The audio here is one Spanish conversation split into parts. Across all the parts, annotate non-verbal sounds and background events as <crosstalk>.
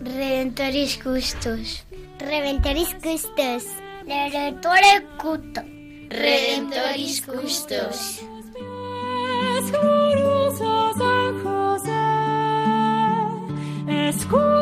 Redentoris Custos. Redentoris Custos. Redentore Cuto. Redentoris Custos. glorioso San José, escucha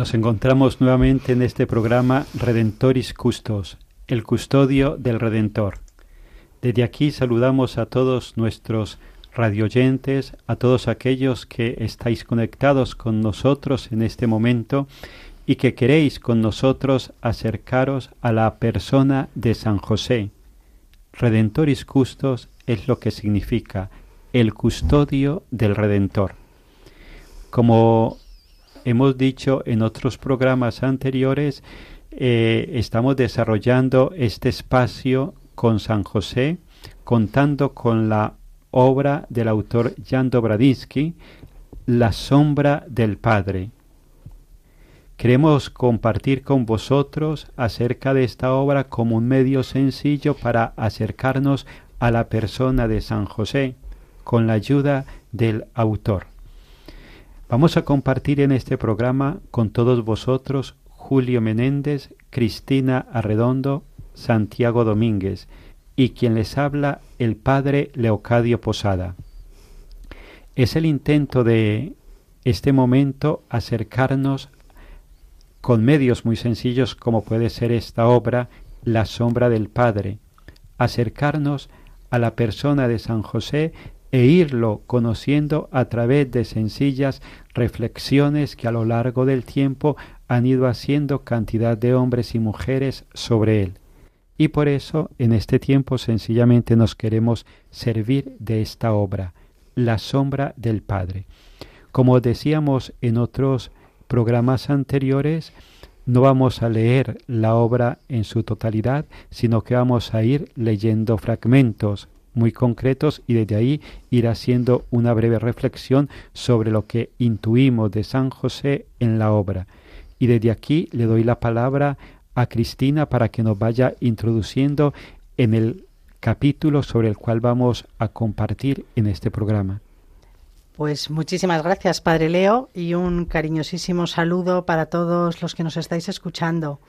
Nos encontramos nuevamente en este programa Redentoris Custos, el custodio del Redentor. Desde aquí saludamos a todos nuestros radioyentes, a todos aquellos que estáis conectados con nosotros en este momento y que queréis con nosotros acercaros a la persona de San José. Redentoris Custos es lo que significa el custodio del Redentor. Como hemos dicho en otros programas anteriores, eh, estamos desarrollando este espacio con San José, contando con la obra del autor Jan Dobradinsky, La sombra del Padre. Queremos compartir con vosotros acerca de esta obra como un medio sencillo para acercarnos a la persona de San José, con la ayuda del autor. Vamos a compartir en este programa con todos vosotros Julio Menéndez, Cristina Arredondo, Santiago Domínguez y quien les habla el padre Leocadio Posada. Es el intento de este momento acercarnos con medios muy sencillos como puede ser esta obra La sombra del Padre, acercarnos a la persona de San José e irlo conociendo a través de sencillas reflexiones que a lo largo del tiempo han ido haciendo cantidad de hombres y mujeres sobre él. Y por eso en este tiempo sencillamente nos queremos servir de esta obra, La sombra del Padre. Como decíamos en otros programas anteriores, no vamos a leer la obra en su totalidad, sino que vamos a ir leyendo fragmentos muy concretos y desde ahí ir haciendo una breve reflexión sobre lo que intuimos de San José en la obra. Y desde aquí le doy la palabra a Cristina para que nos vaya introduciendo en el capítulo sobre el cual vamos a compartir en este programa. Pues muchísimas gracias, Padre Leo, y un cariñosísimo saludo para todos los que nos estáis escuchando.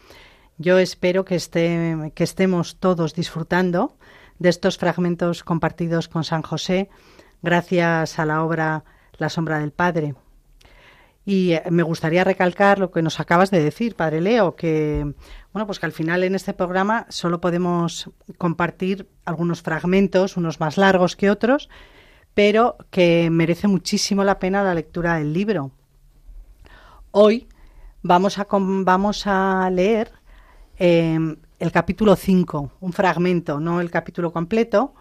Yo espero que, esté, que estemos todos disfrutando de estos fragmentos compartidos con San José, gracias a la obra La sombra del Padre. Y eh, me gustaría recalcar lo que nos acabas de decir, Padre Leo, que bueno, pues que al final en este programa solo podemos compartir algunos fragmentos, unos más largos que otros, pero que merece muchísimo la pena la lectura del libro. Hoy vamos a, vamos a leer eh, el capítulo 5, un fragmento, no el capítulo completo.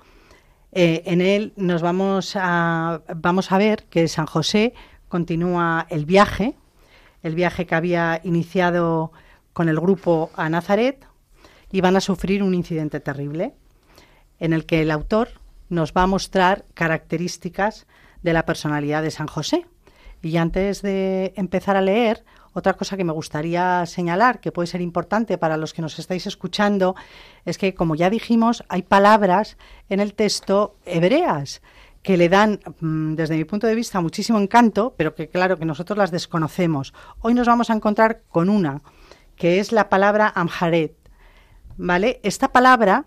Eh, en él nos vamos a, vamos a ver que San José continúa el viaje, el viaje que había iniciado con el grupo a Nazaret, y van a sufrir un incidente terrible, en el que el autor nos va a mostrar características de la personalidad de San José. Y antes de empezar a leer, otra cosa que me gustaría señalar, que puede ser importante para los que nos estáis escuchando, es que, como ya dijimos, hay palabras en el texto hebreas que le dan, mm, desde mi punto de vista, muchísimo encanto, pero que claro que nosotros las desconocemos. Hoy nos vamos a encontrar con una, que es la palabra amharet. ¿Vale? Esta palabra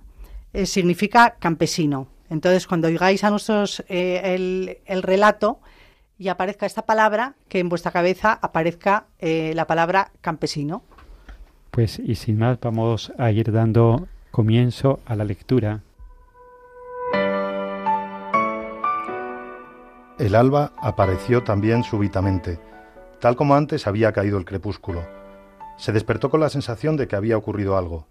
eh, significa campesino. Entonces, cuando oigáis a nosotros eh, el, el relato, y aparezca esta palabra, que en vuestra cabeza aparezca eh, la palabra campesino. Pues y sin más vamos a ir dando comienzo a la lectura. El alba apareció también súbitamente, tal como antes había caído el crepúsculo. Se despertó con la sensación de que había ocurrido algo.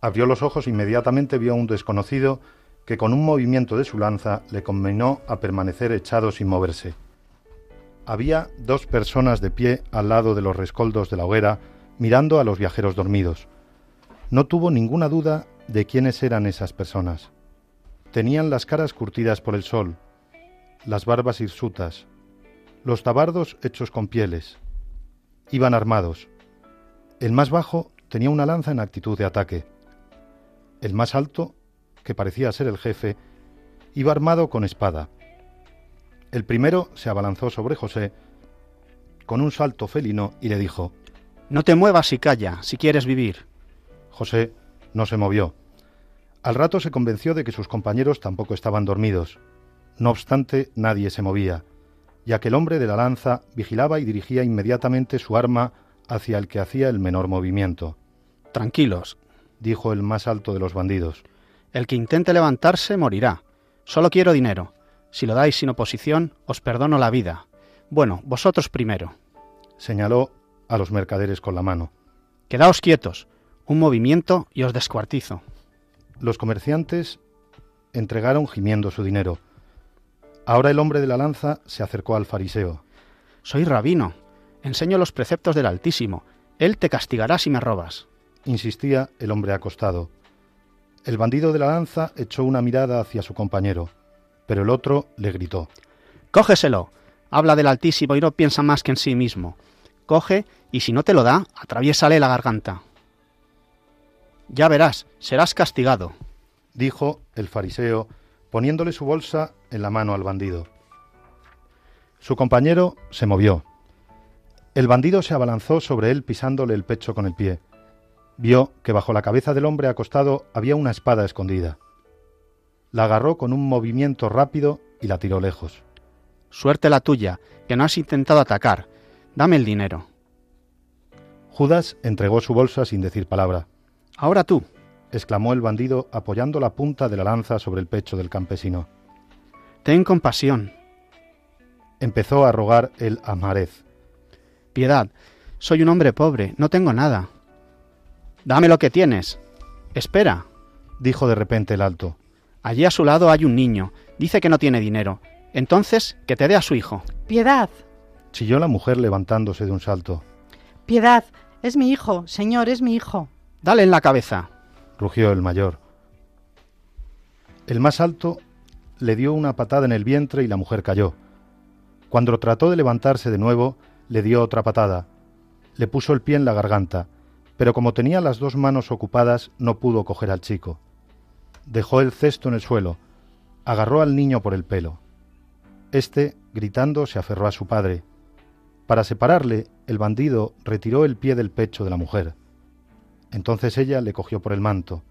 Abrió los ojos e inmediatamente vio a un desconocido que con un movimiento de su lanza le conminó a permanecer echado sin moverse. Había dos personas de pie al lado de los rescoldos de la hoguera, mirando a los viajeros dormidos. No tuvo ninguna duda de quiénes eran esas personas. Tenían las caras curtidas por el sol, las barbas hirsutas, los tabardos hechos con pieles. Iban armados. El más bajo tenía una lanza en actitud de ataque. El más alto, que parecía ser el jefe, iba armado con espada. El primero se abalanzó sobre José con un salto felino y le dijo No te muevas y calla, si quieres vivir. José no se movió. Al rato se convenció de que sus compañeros tampoco estaban dormidos. No obstante, nadie se movía, ya que el hombre de la lanza vigilaba y dirigía inmediatamente su arma hacia el que hacía el menor movimiento. Tranquilos, dijo el más alto de los bandidos. El que intente levantarse morirá. Solo quiero dinero. Si lo dais sin oposición, os perdono la vida. Bueno, vosotros primero. Señaló a los mercaderes con la mano. Quedaos quietos. Un movimiento y os descuartizo. Los comerciantes entregaron gimiendo su dinero. Ahora el hombre de la lanza se acercó al fariseo. Soy rabino. Enseño los preceptos del Altísimo. Él te castigará si me robas. Insistía el hombre acostado. El bandido de la lanza echó una mirada hacia su compañero pero el otro le gritó Cógeselo. Habla del Altísimo y no piensa más que en sí mismo. Coge y si no te lo da, atraviésale la garganta. Ya verás, serás castigado, dijo el fariseo, poniéndole su bolsa en la mano al bandido. Su compañero se movió. El bandido se abalanzó sobre él pisándole el pecho con el pie. Vio que bajo la cabeza del hombre acostado había una espada escondida la agarró con un movimiento rápido y la tiró lejos. Suerte la tuya, que no has intentado atacar. Dame el dinero. Judas entregó su bolsa sin decir palabra. Ahora tú, exclamó el bandido apoyando la punta de la lanza sobre el pecho del campesino. Ten compasión. Empezó a rogar el amarez. Piedad, soy un hombre pobre, no tengo nada. Dame lo que tienes. Espera, dijo de repente el alto. Allí a su lado hay un niño. Dice que no tiene dinero. Entonces, que te dé a su hijo. Piedad. Chilló la mujer levantándose de un salto. Piedad. Es mi hijo, señor, es mi hijo. Dale en la cabeza. Rugió el mayor. El más alto le dio una patada en el vientre y la mujer cayó. Cuando trató de levantarse de nuevo, le dio otra patada. Le puso el pie en la garganta, pero como tenía las dos manos ocupadas, no pudo coger al chico dejó el cesto en el suelo, agarró al niño por el pelo. Este, gritando, se aferró a su padre. Para separarle, el bandido retiró el pie del pecho de la mujer. Entonces ella le cogió por el manto.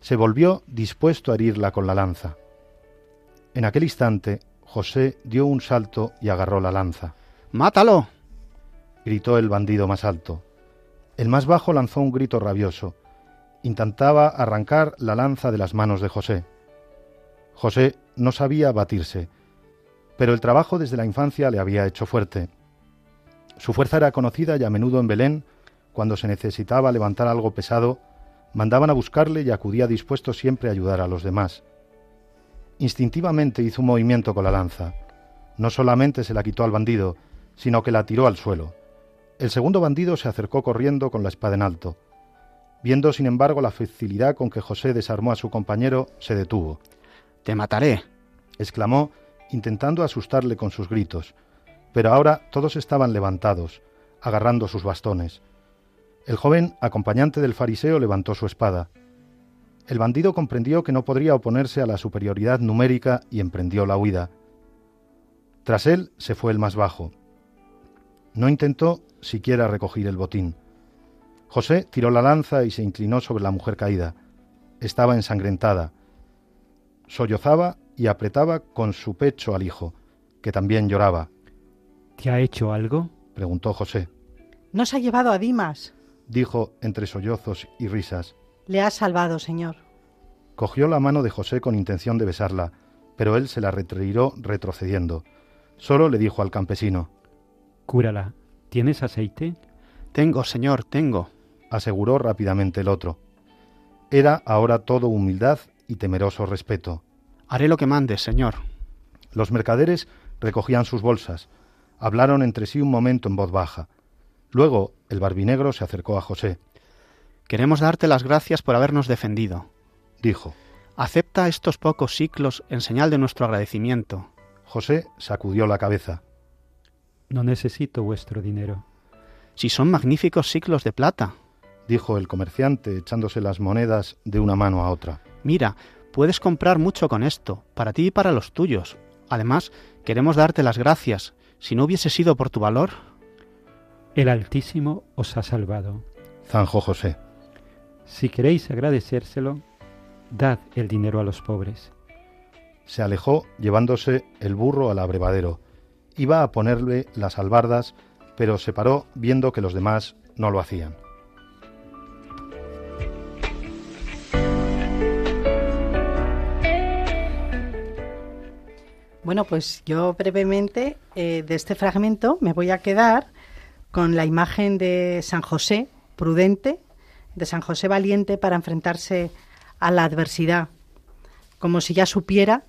Se volvió dispuesto a herirla con la lanza. En aquel instante, José dio un salto y agarró la lanza. ¡Mátalo! gritó el bandido más alto. El más bajo lanzó un grito rabioso intentaba arrancar la lanza de las manos de José. José no sabía batirse, pero el trabajo desde la infancia le había hecho fuerte. Su fuerza era conocida y a menudo en Belén, cuando se necesitaba levantar algo pesado, mandaban a buscarle y acudía dispuesto siempre a ayudar a los demás. Instintivamente hizo un movimiento con la lanza. No solamente se la quitó al bandido, sino que la tiró al suelo. El segundo bandido se acercó corriendo con la espada en alto. Viendo, sin embargo, la facilidad con que José desarmó a su compañero, se detuvo. Te mataré, exclamó, intentando asustarle con sus gritos. pero ahora todos estaban levantados, agarrando sus bastones. El joven, acompañante del fariseo, levantó su espada. El bandido comprendió que no podría oponerse a la superioridad numérica y emprendió la huida. Tras él se fue el más bajo. No intentó siquiera recoger el botín. José tiró la lanza y se inclinó sobre la mujer caída. Estaba ensangrentada. Sollozaba y apretaba con su pecho al hijo, que también lloraba. ¿Te ha hecho algo? preguntó José. No se ha llevado a Dimas, dijo entre sollozos y risas. Le ha salvado, señor. Cogió la mano de José con intención de besarla, pero él se la retiró retrocediendo. Solo le dijo al campesino Cúrala. ¿Tienes aceite? Tengo, señor, tengo, aseguró rápidamente el otro. Era ahora todo humildad y temeroso respeto. Haré lo que mandes, señor. Los mercaderes recogían sus bolsas, hablaron entre sí un momento en voz baja. Luego el barbinegro se acercó a José. Queremos darte las gracias por habernos defendido, dijo. Acepta estos pocos ciclos en señal de nuestro agradecimiento. José sacudió la cabeza. No necesito vuestro dinero. Si son magníficos ciclos de plata, dijo el comerciante echándose las monedas de una mano a otra. Mira, puedes comprar mucho con esto, para ti y para los tuyos. Además, queremos darte las gracias. Si no hubiese sido por tu valor. El Altísimo os ha salvado. Zanjó José. Si queréis agradecérselo, dad el dinero a los pobres. Se alejó llevándose el burro al abrevadero. Iba a ponerle las albardas, pero se paró viendo que los demás no lo hacían. Bueno, pues yo brevemente eh, de este fragmento me voy a quedar con la imagen de San José prudente, de San José valiente para enfrentarse a la adversidad, como si ya supiera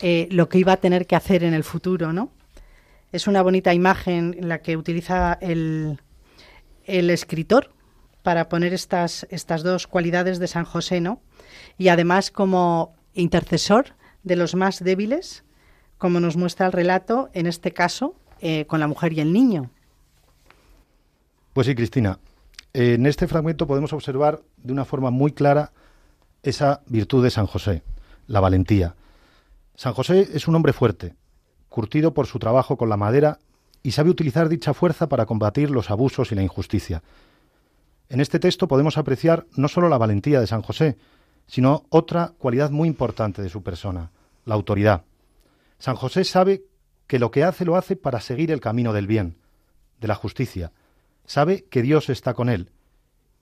eh, lo que iba a tener que hacer en el futuro, ¿no? Es una bonita imagen la que utiliza el, el escritor para poner estas, estas dos cualidades de San José, ¿no? Y además como intercesor de los más débiles, como nos muestra el relato, en este caso, eh, con la mujer y el niño. Pues sí, Cristina. En este fragmento podemos observar de una forma muy clara esa virtud de San José, la valentía. San José es un hombre fuerte, curtido por su trabajo con la madera y sabe utilizar dicha fuerza para combatir los abusos y la injusticia. En este texto podemos apreciar no solo la valentía de San José, sino otra cualidad muy importante de su persona, la autoridad. San José sabe que lo que hace lo hace para seguir el camino del bien, de la justicia. Sabe que Dios está con él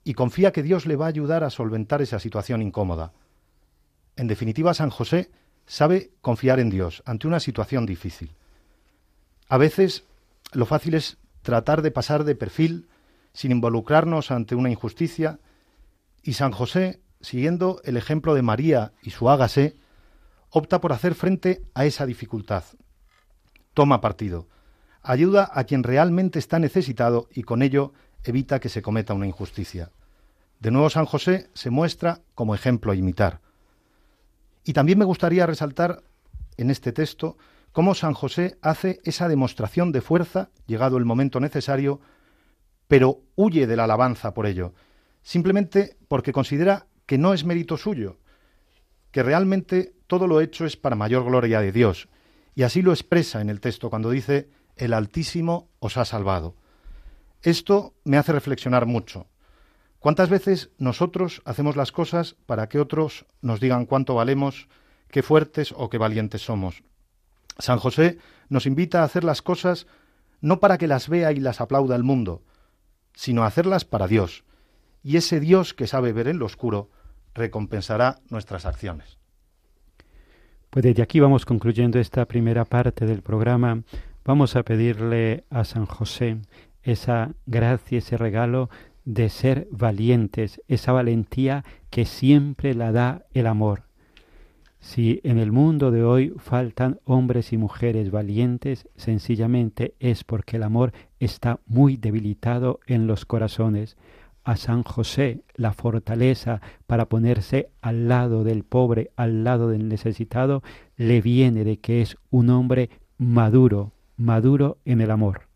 y confía que Dios le va a ayudar a solventar esa situación incómoda. En definitiva, San José sabe confiar en Dios ante una situación difícil. A veces lo fácil es tratar de pasar de perfil sin involucrarnos ante una injusticia y San José siguiendo el ejemplo de María y su hágase, opta por hacer frente a esa dificultad. Toma partido, ayuda a quien realmente está necesitado y con ello evita que se cometa una injusticia. De nuevo San José se muestra como ejemplo a imitar. Y también me gustaría resaltar en este texto cómo San José hace esa demostración de fuerza, llegado el momento necesario, pero huye de la alabanza por ello, simplemente porque considera que no es mérito suyo, que realmente todo lo hecho es para mayor gloria de Dios. Y así lo expresa en el texto cuando dice, el Altísimo os ha salvado. Esto me hace reflexionar mucho. ¿Cuántas veces nosotros hacemos las cosas para que otros nos digan cuánto valemos, qué fuertes o qué valientes somos? San José nos invita a hacer las cosas no para que las vea y las aplauda el mundo, sino a hacerlas para Dios, y ese Dios que sabe ver en lo oscuro recompensará nuestras acciones. Pues desde aquí vamos concluyendo esta primera parte del programa. Vamos a pedirle a San José esa gracia, ese regalo de ser valientes, esa valentía que siempre la da el amor. Si en el mundo de hoy faltan hombres y mujeres valientes, sencillamente es porque el amor está muy debilitado en los corazones a San José la fortaleza para ponerse al lado del pobre, al lado del necesitado, le viene de que es un hombre maduro, maduro en el amor.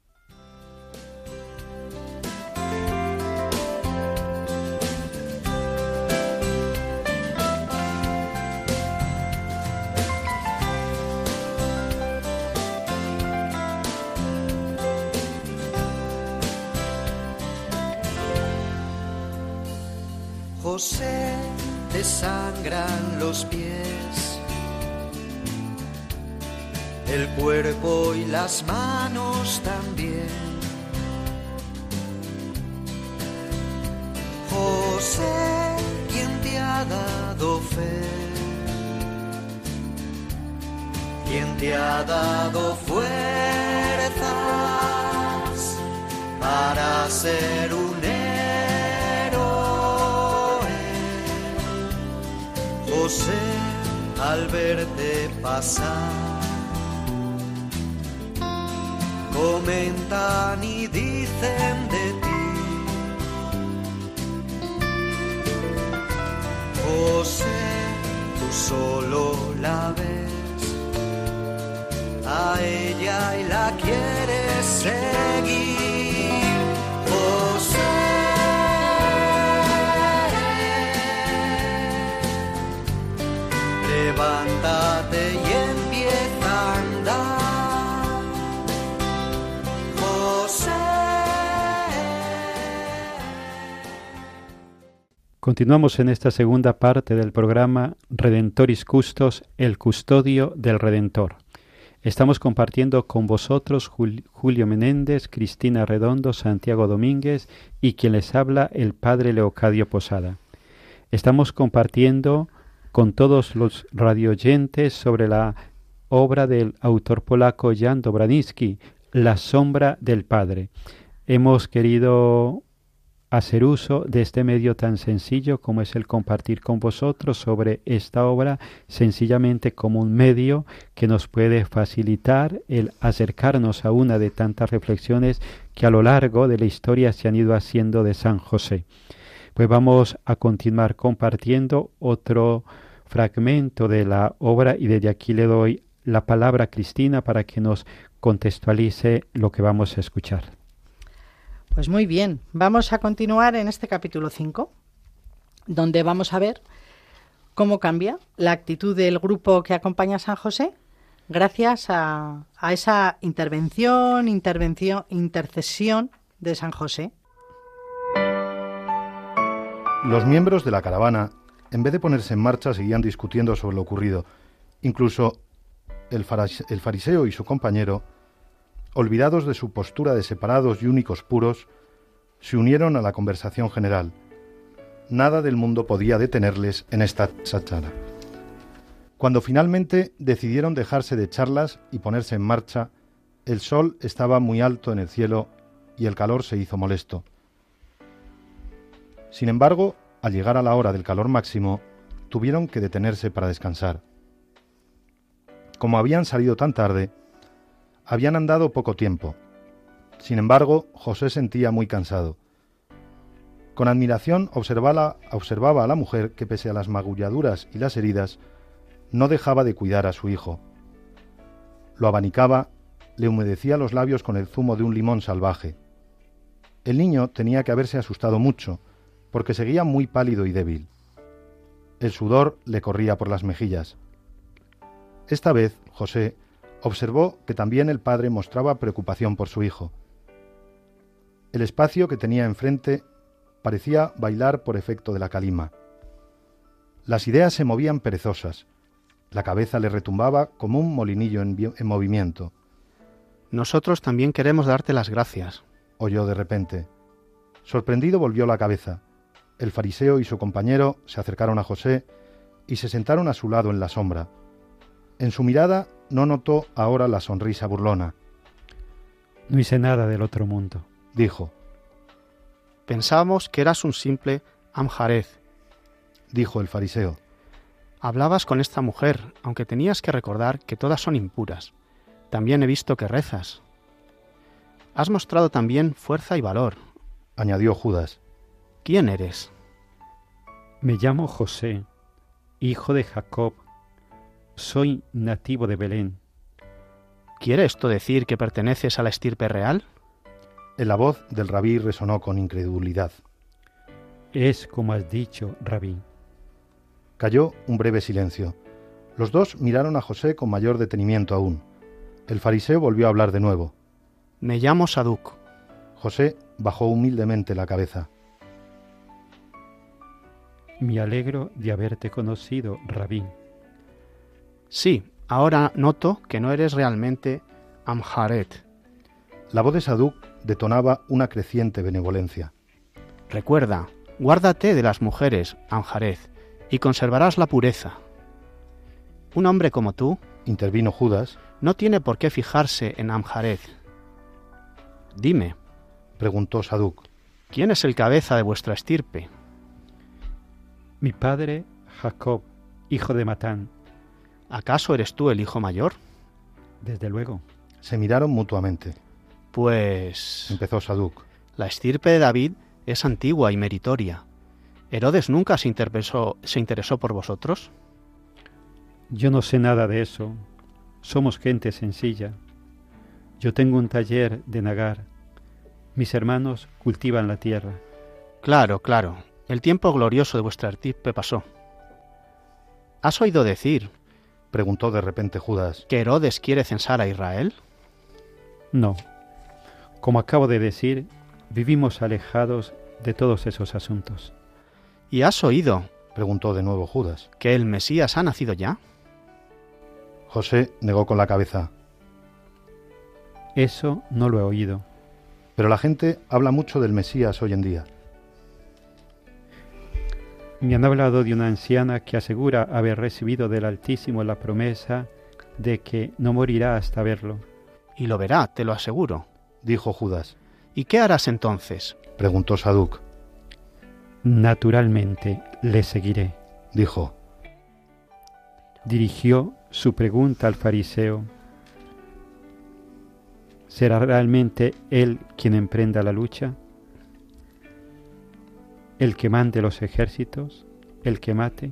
Las manos también. José, quien te ha dado fe, quien te ha dado fuerzas para ser un José, al verte pasar, comentan y dicen de ti. José, tú solo la ves a ella y la quieres seguir. José. levántate y Continuamos en esta segunda parte del programa Redentoris Custos, el custodio del Redentor. Estamos compartiendo con vosotros Julio Menéndez, Cristina Redondo, Santiago Domínguez y quien les habla el Padre Leocadio Posada. Estamos compartiendo con todos los radioyentes sobre la obra del autor polaco Jan Dobraniski, La sombra del Padre. Hemos querido hacer uso de este medio tan sencillo como es el compartir con vosotros sobre esta obra sencillamente como un medio que nos puede facilitar el acercarnos a una de tantas reflexiones que a lo largo de la historia se han ido haciendo de San José. Pues vamos a continuar compartiendo otro fragmento de la obra y desde aquí le doy la palabra a Cristina para que nos contextualice lo que vamos a escuchar. Pues muy bien, vamos a continuar en este capítulo 5, donde vamos a ver cómo cambia la actitud del grupo que acompaña a San José gracias a, a esa intervención, intervención, intercesión de San José. Los miembros de la caravana en vez de ponerse en marcha, seguían discutiendo sobre lo ocurrido. Incluso el, fariseo y su compañero, olvidados de su postura de separados y únicos puros, se unieron a la conversación general. Nada del mundo podía detenerles en esta sachara. Cuando finalmente decidieron dejarse de charlas y ponerse en marcha, el sol estaba muy alto en el cielo y el calor se hizo molesto. Sin embargo, al llegar a la hora del calor máximo, tuvieron que detenerse para descansar. Como habían salido tan tarde, habían andado poco tiempo. Sin embargo, José sentía muy cansado. Con admiración observaba, a la mujer que pese a las magulladuras y las heridas, no dejaba de cuidar a su hijo. Lo abanicaba, le humedecía los labios con el zumo de un limón salvaje. El niño tenía que haberse asustado mucho, porque seguía muy pálido y débil. El sudor le corría por las mejillas. Esta vez, José observó que también el padre mostraba preocupación por su hijo. El espacio que tenía enfrente parecía bailar por efecto de la calima. Las ideas se movían perezosas. La cabeza le retumbaba como un molinillo en, en movimiento. Nosotros también queremos darte las gracias, oyó de repente. Sorprendido volvió la cabeza. El fariseo y su compañero se acercaron a José y se sentaron a su lado en la sombra. En su mirada no notó ahora la sonrisa burlona. No hice nada del otro mundo, dijo. Pensábamos que eras un simple Amjarez, dijo el fariseo. Hablabas con esta mujer, aunque tenías que recordar que todas son impuras. También he visto que rezas. Has mostrado también fuerza y valor, añadió Judas. ¿Quién eres? Me llamo José, hijo de Jacob. Soy nativo de Belén. ¿Quiere esto decir que perteneces a la estirpe real? En la voz del rabí resonó con incredulidad. Es como has dicho, rabí. Cayó un breve silencio. Los dos miraron a José con mayor detenimiento aún. El fariseo volvió a hablar de nuevo. Me llamo Saduc. José bajó humildemente la cabeza. Me alegro de haberte conocido, rabí. Sí, ahora noto que no eres realmente Amharet. La voz de Saduc detonaba una creciente benevolencia. Recuerda, guárdate de las mujeres, Amharet, y conservarás la pureza. Un hombre como tú, intervino Judas, no tiene por qué fijarse en Amharet. Dime, preguntó Saduc, ¿quién es el cabeza de vuestra estirpe? Mi padre, Jacob, hijo de Matán. ¿Acaso eres tú el hijo mayor? Desde luego. Se miraron mutuamente. Pues... empezó Saduc. La estirpe de David es antigua y meritoria. ¿Herodes nunca se interesó, se interesó por vosotros? Yo no sé nada de eso. Somos gente sencilla. Yo tengo un taller de nagar. Mis hermanos cultivan la tierra. Claro, claro. El tiempo glorioso de vuestra estirpe pasó. ¿Has oído decir, preguntó de repente Judas, que Herodes quiere censar a Israel? No. Como acabo de decir, vivimos alejados de todos esos asuntos. ¿Y has oído, preguntó de nuevo Judas, que el Mesías ha nacido ya? José negó con la cabeza. Eso no lo he oído. Pero la gente habla mucho del Mesías hoy en día. Me han hablado de una anciana que asegura haber recibido del Altísimo la promesa de que no morirá hasta verlo. Y lo verá, te lo aseguro, dijo Judas. ¿Y qué harás entonces? preguntó Saduc. Naturalmente le seguiré, dijo. Dirigió su pregunta al fariseo. ¿Será realmente él quien emprenda la lucha? ¿El que mande los ejércitos? ¿El que mate?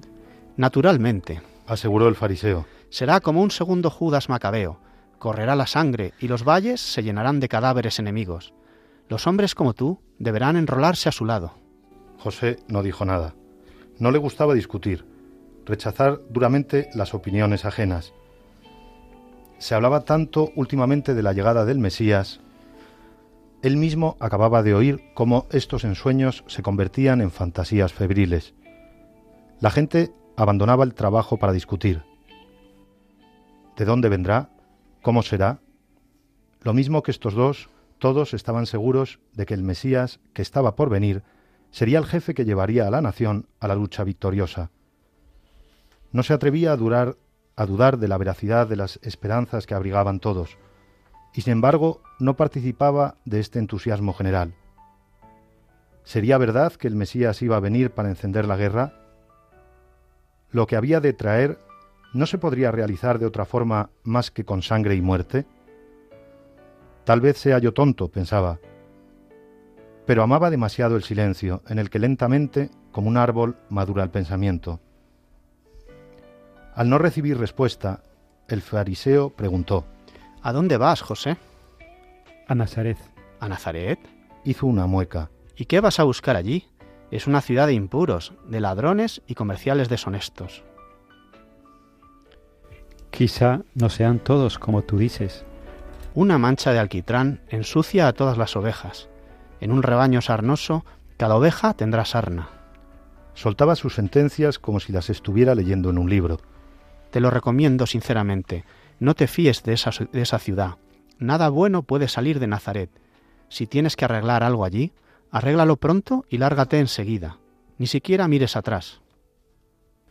Naturalmente, aseguró el fariseo. Será como un segundo Judas Macabeo. Correrá la sangre y los valles se llenarán de cadáveres enemigos. Los hombres como tú deberán enrolarse a su lado. José no dijo nada. No le gustaba discutir, rechazar duramente las opiniones ajenas. Se hablaba tanto últimamente de la llegada del Mesías. Él mismo acababa de oír cómo estos ensueños se convertían en fantasías febriles. La gente abandonaba el trabajo para discutir. ¿De dónde vendrá? ¿Cómo será? Lo mismo que estos dos, todos estaban seguros de que el Mesías, que estaba por venir, sería el jefe que llevaría a la nación a la lucha victoriosa. No se atrevía a, durar, a dudar de la veracidad de las esperanzas que abrigaban todos, y sin embargo no participaba de este entusiasmo general. ¿Sería verdad que el Mesías iba a venir para encender la guerra? Lo que había de traer no se podría realizar de otra forma más que con sangre y muerte. Tal vez sea yo tonto, pensaba, pero amaba demasiado el silencio, en el que lentamente, como un árbol, madura el pensamiento. Al no recibir respuesta, el fariseo preguntó, ¿A dónde vas, José? A Nazaret. ¿A Nazaret? Hizo una mueca. ¿Y qué vas a buscar allí? Es una ciudad de impuros, de ladrones y comerciales deshonestos. Quizá no sean todos como tú dices. Una mancha de alquitrán ensucia a todas las ovejas. En un rebaño sarnoso, cada oveja tendrá sarna. Soltaba sus sentencias como si las estuviera leyendo en un libro. Te lo recomiendo sinceramente. No te fíes de esa, de esa ciudad. Nada bueno puede salir de Nazaret. Si tienes que arreglar algo allí, arréglalo pronto y lárgate enseguida. Ni siquiera mires atrás.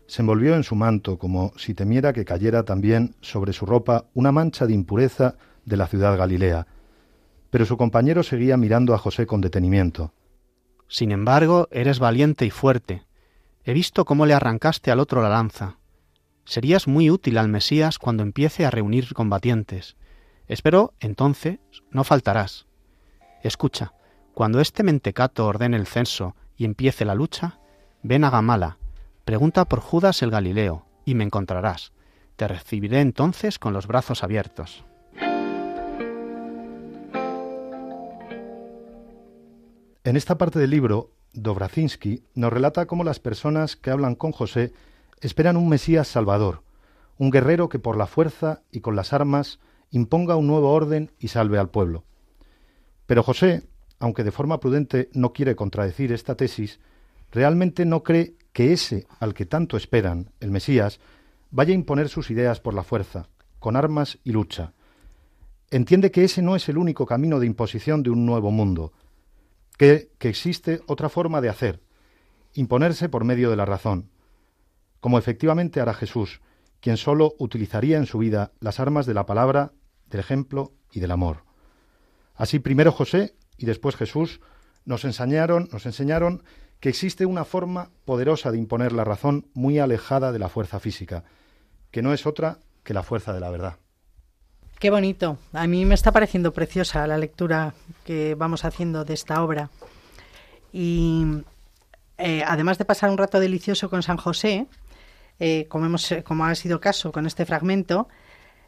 Se envolvió en su manto como si temiera que cayera también sobre su ropa una mancha de impureza de la ciudad Galilea. Pero su compañero seguía mirando a José con detenimiento. Sin embargo, eres valiente y fuerte. He visto cómo le arrancaste al otro la lanza. Serías muy útil al Mesías cuando empiece a reunir combatientes. Espero, entonces, no faltarás. Escucha, cuando este mentecato ordene el censo y empiece la lucha, ven a Gamala, pregunta por Judas el Galileo, y me encontrarás. Te recibiré entonces con los brazos abiertos. En esta parte del libro, Dobrazinski nos relata cómo las personas que hablan con José esperan un Mesías salvador, un guerrero que por la fuerza y con las armas imponga un nuevo orden y salve al pueblo. Pero José, aunque de forma prudente no quiere contradecir esta tesis, realmente no cree que ese al que tanto esperan, el Mesías, vaya a imponer sus ideas por la fuerza, con armas y lucha. Entiende que ese no es el único camino de imposición de un nuevo mundo, que, que existe otra forma de hacer, imponerse por medio de la razón, como efectivamente hará Jesús, quien sólo utilizaría en su vida las armas de la palabra, del ejemplo y del amor. Así primero José y después Jesús nos enseñaron, nos enseñaron que existe una forma poderosa de imponer la razón muy alejada de la fuerza física, que no es otra que la fuerza de la verdad. Qué bonito. A mí me está pareciendo preciosa la lectura que vamos haciendo de esta obra. Y eh, además de pasar un rato delicioso con San José, eh, como, hemos, como ha sido caso con este fragmento,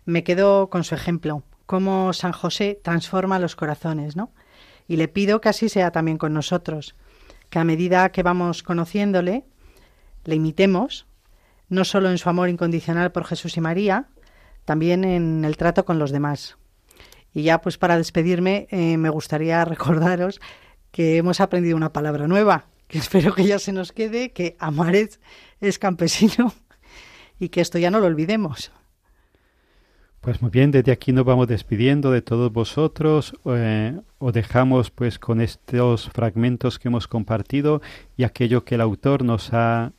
me quedo con su ejemplo, cómo San José transforma los corazones, ¿no? Y le pido que así sea también con nosotros, que a medida que vamos conociéndole, le imitemos, no solo en su amor incondicional por Jesús y María, también en el trato con los demás. Y ya pues para despedirme eh, me gustaría <laughs> recordaros que hemos aprendido una palabra nueva, <laughs> que espero que ya se nos quede, que amar es, es campesino <laughs> y que esto ya no lo olvidemos. Pues muy bien, desde aquí nos vamos despidiendo de todos vosotros. Eh, os dejamos pues con estos fragmentos que hemos compartido y aquello que el autor nos ha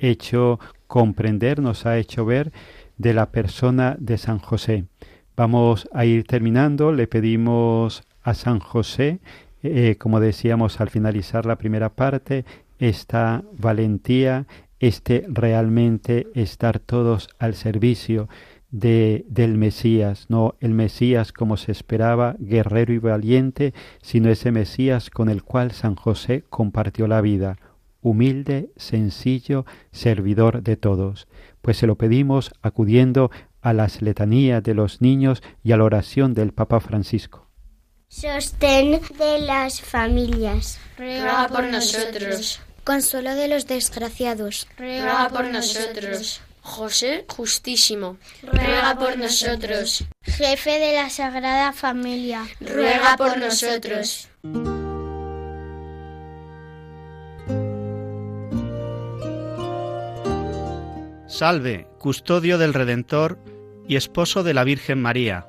hecho comprender, nos ha hecho ver de la persona de San José. Vamos a ir terminando. Le pedimos a San José, eh, como decíamos al finalizar la primera parte, esta valentía, este realmente estar todos al servicio de, del Mesías, no el Mesías como se esperaba, guerrero y valiente, sino ese Mesías con el cual San José compartió la vida, humilde, sencillo, servidor de todos. Pues se lo pedimos acudiendo a las letanías de los niños y a la oración del Papa Francisco. Sostén de las familias. Ruega por nosotros. Consuelo de los desgraciados. Ruega por nosotros. José Justísimo, ruega por nosotros. Jefe de la Sagrada Familia, ruega por nosotros. Salve, custodio del Redentor y esposo de la Virgen María.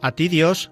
A ti Dios